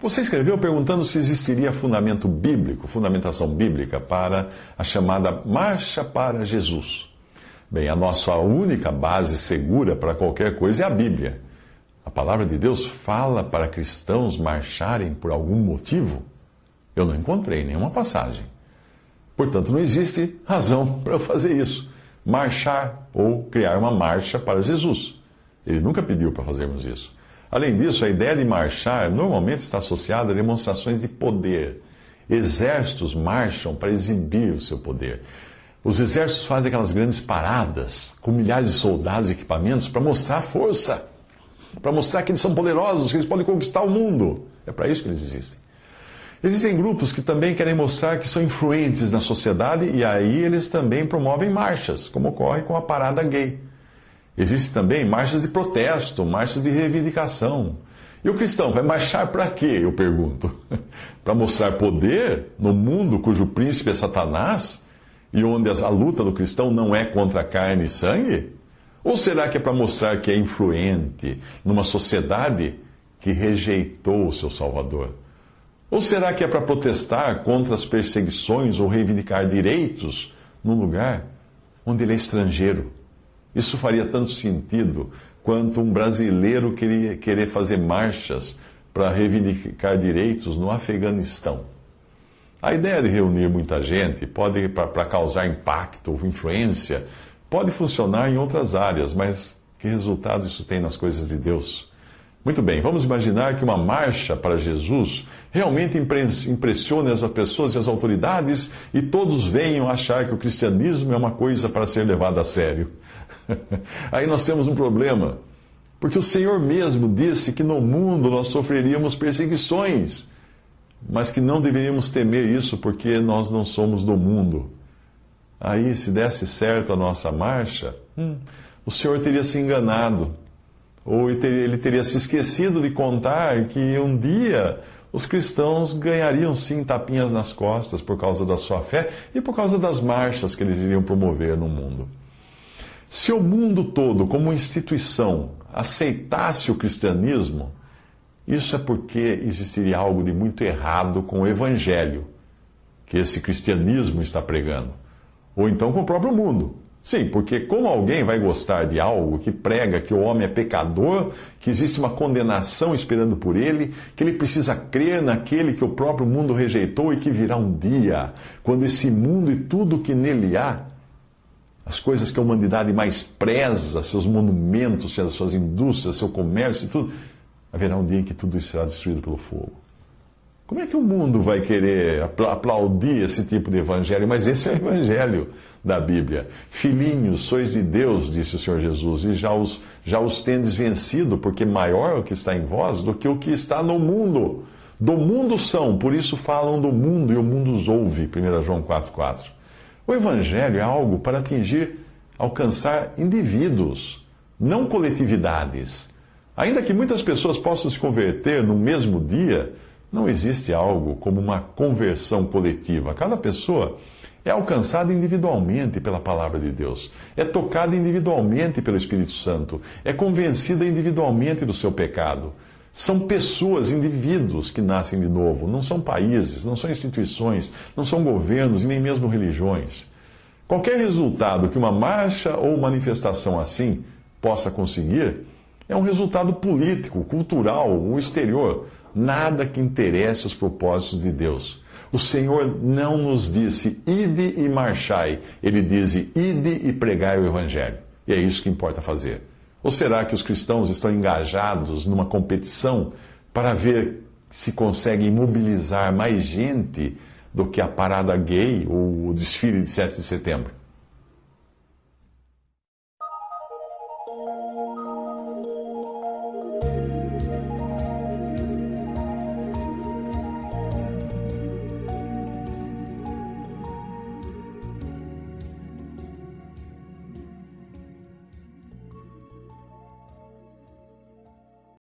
Você escreveu perguntando se existiria fundamento bíblico, fundamentação bíblica para a chamada Marcha para Jesus. Bem, a nossa única base segura para qualquer coisa é a Bíblia. A palavra de Deus fala para cristãos marcharem por algum motivo? Eu não encontrei nenhuma passagem. Portanto, não existe razão para fazer isso. Marchar ou criar uma marcha para Jesus. Ele nunca pediu para fazermos isso. Além disso, a ideia de marchar normalmente está associada a demonstrações de poder. Exércitos marcham para exibir o seu poder. Os exércitos fazem aquelas grandes paradas com milhares de soldados e equipamentos para mostrar força, para mostrar que eles são poderosos, que eles podem conquistar o mundo. É para isso que eles existem. Existem grupos que também querem mostrar que são influentes na sociedade e aí eles também promovem marchas, como ocorre com a parada gay. Existem também marchas de protesto, marchas de reivindicação. E o cristão vai marchar para quê? Eu pergunto. para mostrar poder no mundo cujo príncipe é Satanás e onde a luta do cristão não é contra carne e sangue? Ou será que é para mostrar que é influente numa sociedade que rejeitou o seu Salvador? Ou será que é para protestar contra as perseguições ou reivindicar direitos num lugar onde ele é estrangeiro? Isso faria tanto sentido quanto um brasileiro queria, querer fazer marchas para reivindicar direitos no Afeganistão. A ideia de reunir muita gente pode, para causar impacto ou influência, pode funcionar em outras áreas, mas que resultado isso tem nas coisas de Deus? Muito bem, vamos imaginar que uma marcha para Jesus realmente impressione as pessoas e as autoridades e todos venham achar que o cristianismo é uma coisa para ser levada a sério. Aí nós temos um problema, porque o Senhor mesmo disse que no mundo nós sofreríamos perseguições, mas que não deveríamos temer isso porque nós não somos do mundo. Aí, se desse certo a nossa marcha, hum, o Senhor teria se enganado, ou ele teria se esquecido de contar que um dia os cristãos ganhariam sim tapinhas nas costas por causa da sua fé e por causa das marchas que eles iriam promover no mundo. Se o mundo todo, como instituição, aceitasse o cristianismo, isso é porque existiria algo de muito errado com o evangelho que esse cristianismo está pregando, ou então com o próprio mundo. Sim, porque como alguém vai gostar de algo que prega que o homem é pecador, que existe uma condenação esperando por ele, que ele precisa crer naquele que o próprio mundo rejeitou e que virá um dia, quando esse mundo e tudo que nele há, as coisas que a humanidade mais preza, seus monumentos, suas indústrias, seu comércio e tudo, haverá um dia em que tudo isso será destruído pelo fogo. Como é que o mundo vai querer aplaudir esse tipo de evangelho? Mas esse é o evangelho da Bíblia. Filhinhos, sois de Deus, disse o Senhor Jesus, e já os, já os tendes vencido, porque maior é o que está em vós do que o que está no mundo. Do mundo são, por isso falam do mundo e o mundo os ouve. 1 João 4,4. O evangelho é algo para atingir, alcançar indivíduos, não coletividades. Ainda que muitas pessoas possam se converter no mesmo dia, não existe algo como uma conversão coletiva. Cada pessoa é alcançada individualmente pela palavra de Deus, é tocada individualmente pelo Espírito Santo, é convencida individualmente do seu pecado. São pessoas, indivíduos que nascem de novo, não são países, não são instituições, não são governos e nem mesmo religiões. Qualquer resultado que uma marcha ou manifestação assim possa conseguir é um resultado político, cultural, ou exterior, nada que interesse os propósitos de Deus. O Senhor não nos disse, ide e marchai. Ele diz, ide e pregai o Evangelho. E é isso que importa fazer. Ou será que os cristãos estão engajados numa competição para ver se conseguem mobilizar mais gente do que a parada gay ou o desfile de 7 de setembro.